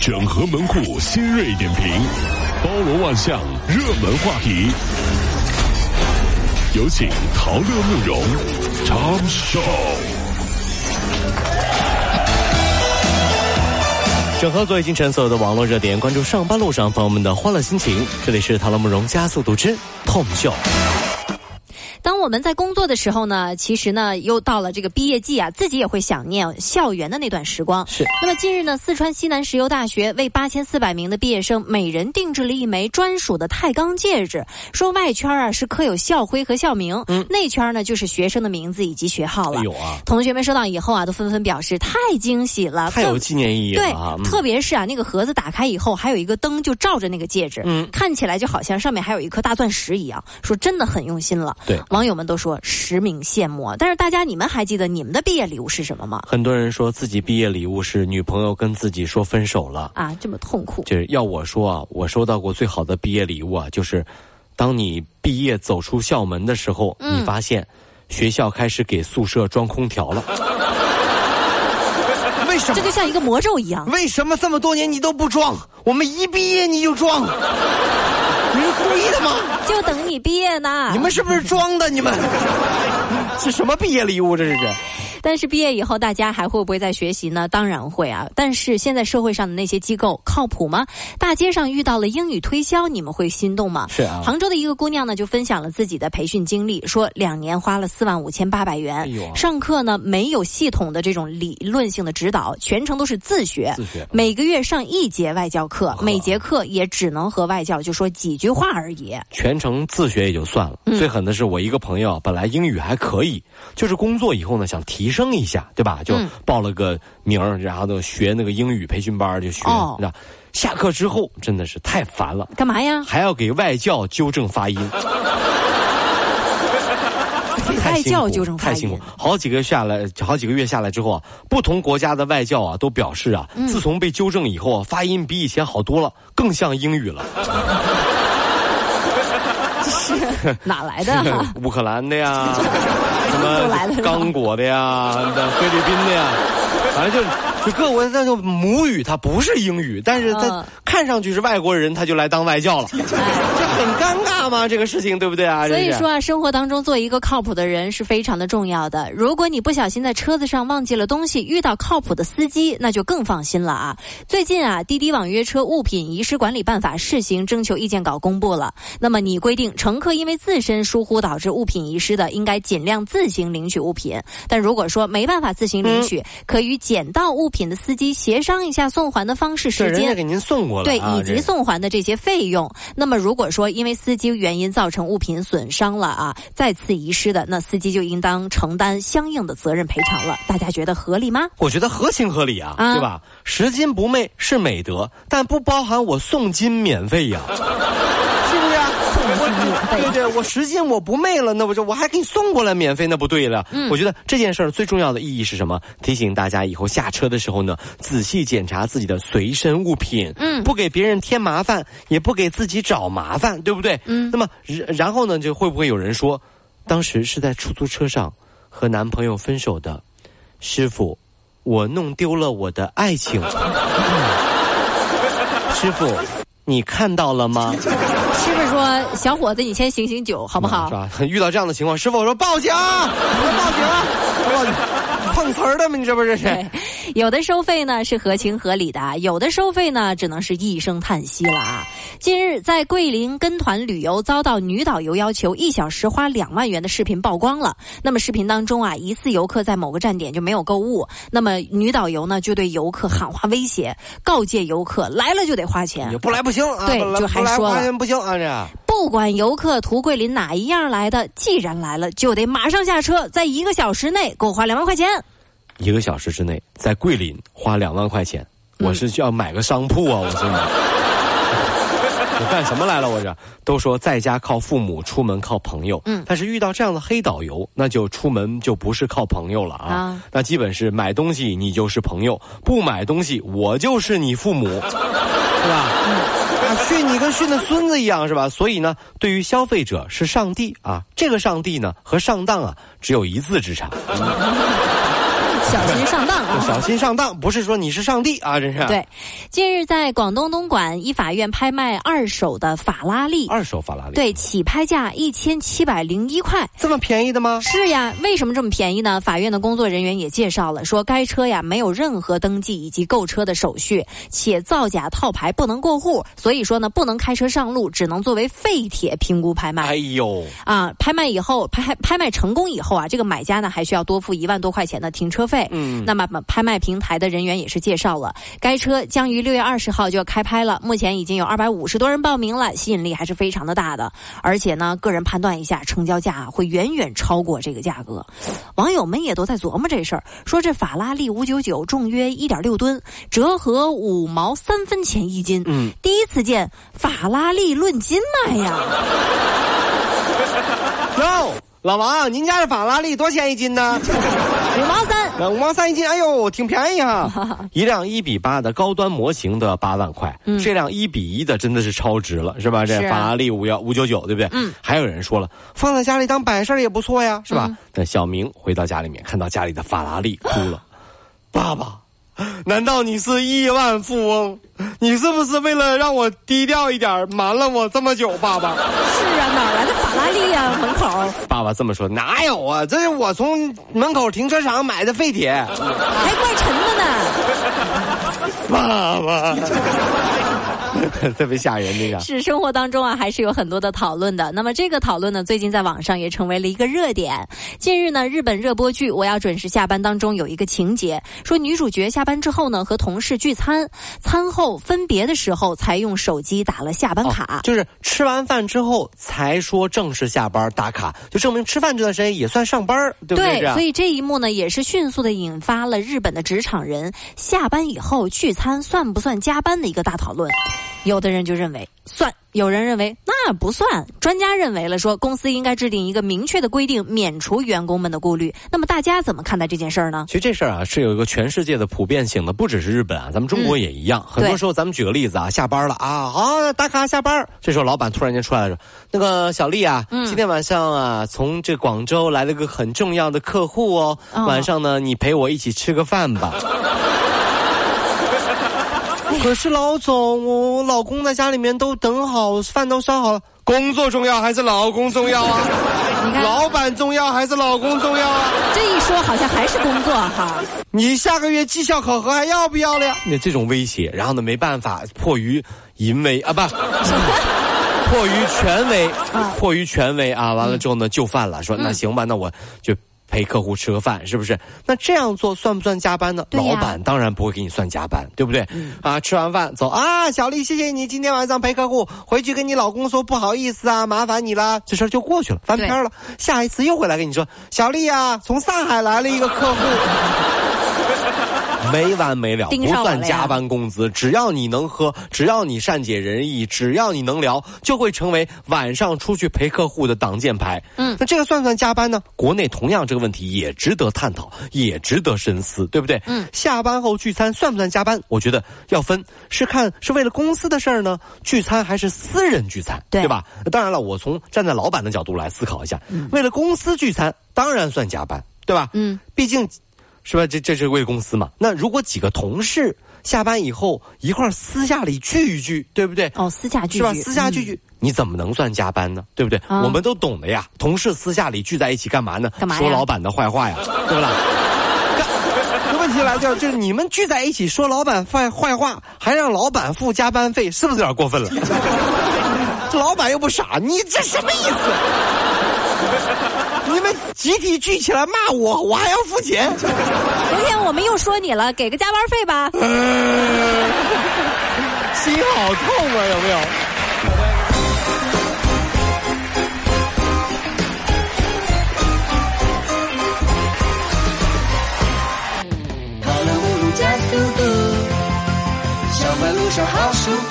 整合门户新锐点评，包罗万象，热门话题。有请陶乐慕容长寿。整合最近晨所有的网络热点，关注上班路上朋友们的欢乐心情。这里是陶乐慕容加速度之 Tom 秀。当我们在工作的时候呢，其实呢又到了这个毕业季啊，自己也会想念校园的那段时光。是。那么近日呢，四川西南石油大学为八千四百名的毕业生每人定制了一枚专属的钛钢戒指，说外圈啊是刻有校徽和校名，嗯，内圈呢就是学生的名字以及学号了。有啊。同学们收到以后啊，都纷纷表示太惊喜了，太有纪念意义了。对，特别是啊，那个盒子打开以后，还有一个灯就照着那个戒指，嗯，看起来就好像上面还有一颗大钻石一样，说真的很用心了。对，网友们都说。实名羡慕，但是大家你们还记得你们的毕业礼物是什么吗？很多人说自己毕业礼物是女朋友跟自己说分手了啊，这么痛苦。就是要我说啊，我收到过最好的毕业礼物啊，就是当你毕业走出校门的时候，你发现学校开始给宿舍装空调了。为什么？这就像一个魔咒一样。为什么这么多年你都不装？我们一毕业你就装。就等你毕业呢。你们是不是装的？你们 是什么毕业礼物？这是。但是毕业以后，大家还会不会再学习呢？当然会啊！但是现在社会上的那些机构靠谱吗？大街上遇到了英语推销，你们会心动吗？是啊。杭州的一个姑娘呢，就分享了自己的培训经历，说两年花了四万五千八百元，上课呢没有系统的这种理论性的指导，全程都是自学。自学。每个月上一节外教课，每节课也只能和外教就说几句话而已。全程自学也就算了，最狠的是我一个朋友，本来英语还可以，就是工作以后呢想提升一下，对吧？就报了个名儿，然后就学那个英语培训班就学。下课之后真的是太烦了，干嘛呀？还要给外教纠正发音。外教纠正太辛苦，好几个月下来，好几个月下来之后啊，不同国家的外教啊都表示啊，自从被纠正以后啊，发音比以前好多了，更像英语了。是哪来的？乌克兰的呀。什么刚果的呀，菲律宾的呀，反正就就各国那就母语，它不是英语，但是它看上去是外国人，他就来当外教了，这很尴尬吗？这个事情对不对啊？所以说啊，生活当中做一个靠谱的人是非常的重要的。如果你不小心在车子上忘记了东西，遇到靠谱的司机，那就更放心了啊。最近啊，滴滴网约车物品遗失管理办法试行征求意见稿公布了。那么你规定，乘客因为自身疏忽导致物品遗失的，应该尽量自行领取物品。但如果说没办法自行领取，可与捡到物品的司机协商一下送还的方式、时间，给您送过来，对，以及送还的这些费用。那么如果说因为司机原因造成物品损伤了啊，再次遗失的，那司机就应当承担相应的责任赔偿了。大家觉得合理吗？我觉得合情合理啊，对吧？拾金不昧是美德，但不包含我送金免费呀。对对，我十斤我不昧了，那不就我还给你送过来免费，那不对了。我觉得这件事儿最重要的意义是什么？提醒大家以后下车的时候呢，仔细检查自己的随身物品，嗯，不给别人添麻烦，也不给自己找麻烦，对不对？嗯。那么然后呢，就会不会有人说，当时是在出租车上和男朋友分手的，师傅，我弄丢了我的爱情。师傅，你看到了吗？师傅说：“小伙子，你先醒醒酒，好不好？”是吧？遇到这样的情况，师傅我说报警，报警，报警，碰瓷儿的吗？你这不是？有的收费呢是合情合理的，有的收费呢只能是一声叹息了啊！近日，在桂林跟团旅游遭到女导游要求一小时花两万元的视频曝光了。那么视频当中啊，疑似游客在某个站点就没有购物，那么女导游呢就对游客喊话威胁，告诫游客来了就得花钱，不来不行啊。对，就还说了不行啊这。不管游客图桂林哪一样来的，既然来了就得马上下车，在一个小时内给我花两万块钱。一个小时之内在桂林花两万块钱，我是需要买个商铺啊！我说你，我干什么来了？我这都说在家靠父母，出门靠朋友。嗯，但是遇到这样的黑导游，那就出门就不是靠朋友了啊！那基本是买东西你就是朋友，不买东西我就是你父母，是吧？训你跟训的孙子一样，是吧？所以呢，对于消费者是上帝啊，这个上帝呢和上当啊只有一字之差。小心上当啊！小心上当，不是说你是上帝啊，这是。对，近日在广东东莞一法院拍卖二手的法拉利，二手法拉利，对，起拍价一千七百零一块，这么便宜的吗？是呀，为什么这么便宜呢？法院的工作人员也介绍了，说该车呀没有任何登记以及购车的手续，且造假套牌不能过户，所以说呢不能开车上路，只能作为废铁评估拍卖。哎呦，啊，拍卖以后拍拍卖成功以后啊，这个买家呢还需要多付一万多块钱的停车费。嗯，那么拍卖平台的人员也是介绍了，该车将于六月二十号就要开拍了，目前已经有二百五十多人报名了，吸引力还是非常的大的。而且呢，个人判断一下，成交价会远远超过这个价格。网友们也都在琢磨这事儿，说这法拉利五九九重约一点六吨，折合五毛三分钱一斤。嗯，第一次见法拉利论斤卖呀。哟，老王，您家的法拉利多少钱一斤呢？五毛三，五毛三一斤，哎呦，挺便宜哈！一辆一比八的高端模型的八万块，这辆一比一的真的是超值了，是吧？这法拉利五幺五九九，对不对？嗯。还有人说了，放在家里当摆设也不错呀，是吧？但小明回到家里面，看到家里的法拉利，哭了，爸爸。难道你是亿万富翁？你是不是为了让我低调一点，瞒了我这么久，爸爸？是啊，哪来的法拉利呀？门口。爸爸这么说，哪有啊？这是我从门口停车场买的废铁，还怪沉的呢。爸爸。特别吓人，那个是生活当中啊，还是有很多的讨论的。那么这个讨论呢，最近在网上也成为了一个热点。近日呢，日本热播剧《我要准时下班》当中有一个情节，说女主角下班之后呢，和同事聚餐，餐后分别的时候才用手机打了下班卡，就是吃完饭之后才说正式下班打卡，就证明吃饭这段时间也算上班，对不对？对，所以这一幕呢，也是迅速的引发了日本的职场人下班以后聚餐算不算加班的一个大讨论。有的人就认为算，有人认为那不算。专家认为了说，公司应该制定一个明确的规定，免除员工们的顾虑。那么大家怎么看待这件事儿呢？其实这事儿啊是有一个全世界的普遍性的，不只是日本啊，咱们中国也一样。很多时候，咱们举个例子啊，下班了啊，好打卡下班。这时候老板突然间出来了，说：“那个小丽啊，今天晚上啊，从这广州来了个很重要的客户哦，晚上呢，你陪我一起吃个饭吧。” 可是老总，我老公在家里面都等好，饭都烧好了。工作重要还是老公重要啊？你看，老板重要还是老公重要啊？这一说好像还是工作哈。你下个月绩效考核还要不要了呀？那这种威胁，然后呢，没办法，迫于淫威啊，不，迫于权威，迫于权威啊，完了之后呢，就范了，说那行吧，那我就。陪客户吃个饭是不是？那这样做算不算加班呢？老板当然不会给你算加班，对不对？啊，吃完饭走啊，小丽，谢谢你今天晚上陪客户，回去跟你老公说不好意思啊，麻烦你了，这事儿就过去了，翻篇了。下一次又回来跟你说，小丽啊，从上海来了一个客户。没完没了，不算加班工资，只要你能喝，只要你善解人意，只要你能聊，就会成为晚上出去陪客户的挡箭牌。嗯，那这个算不算加班呢？国内同样这个问题也值得探讨，也值得深思，对不对？嗯，下班后聚餐算不算加班？我觉得要分，是看是为了公司的事儿呢，聚餐还是私人聚餐，对吧？当然了，我从站在老板的角度来思考一下，为了公司聚餐当然算加班，对吧？嗯，毕竟。是吧？这这是为公司嘛？那如果几个同事下班以后一块私下里聚一聚，对不对？哦，私下聚是吧？私下聚聚，你怎么能算加班呢？对不对？我们都懂的呀。同事私下里聚在一起干嘛呢？干嘛说老板的坏话呀，对不啦？问题来了，就是你们聚在一起说老板坏坏话，还让老板付加班费，是不是有点过分了？这老板又不傻，你这什么意思？你们集体聚起来骂我，我还要付钱。昨天我们又说你了，给个加班费吧。心好痛啊，有没有？跑了五路加速度，上班路上好舒服。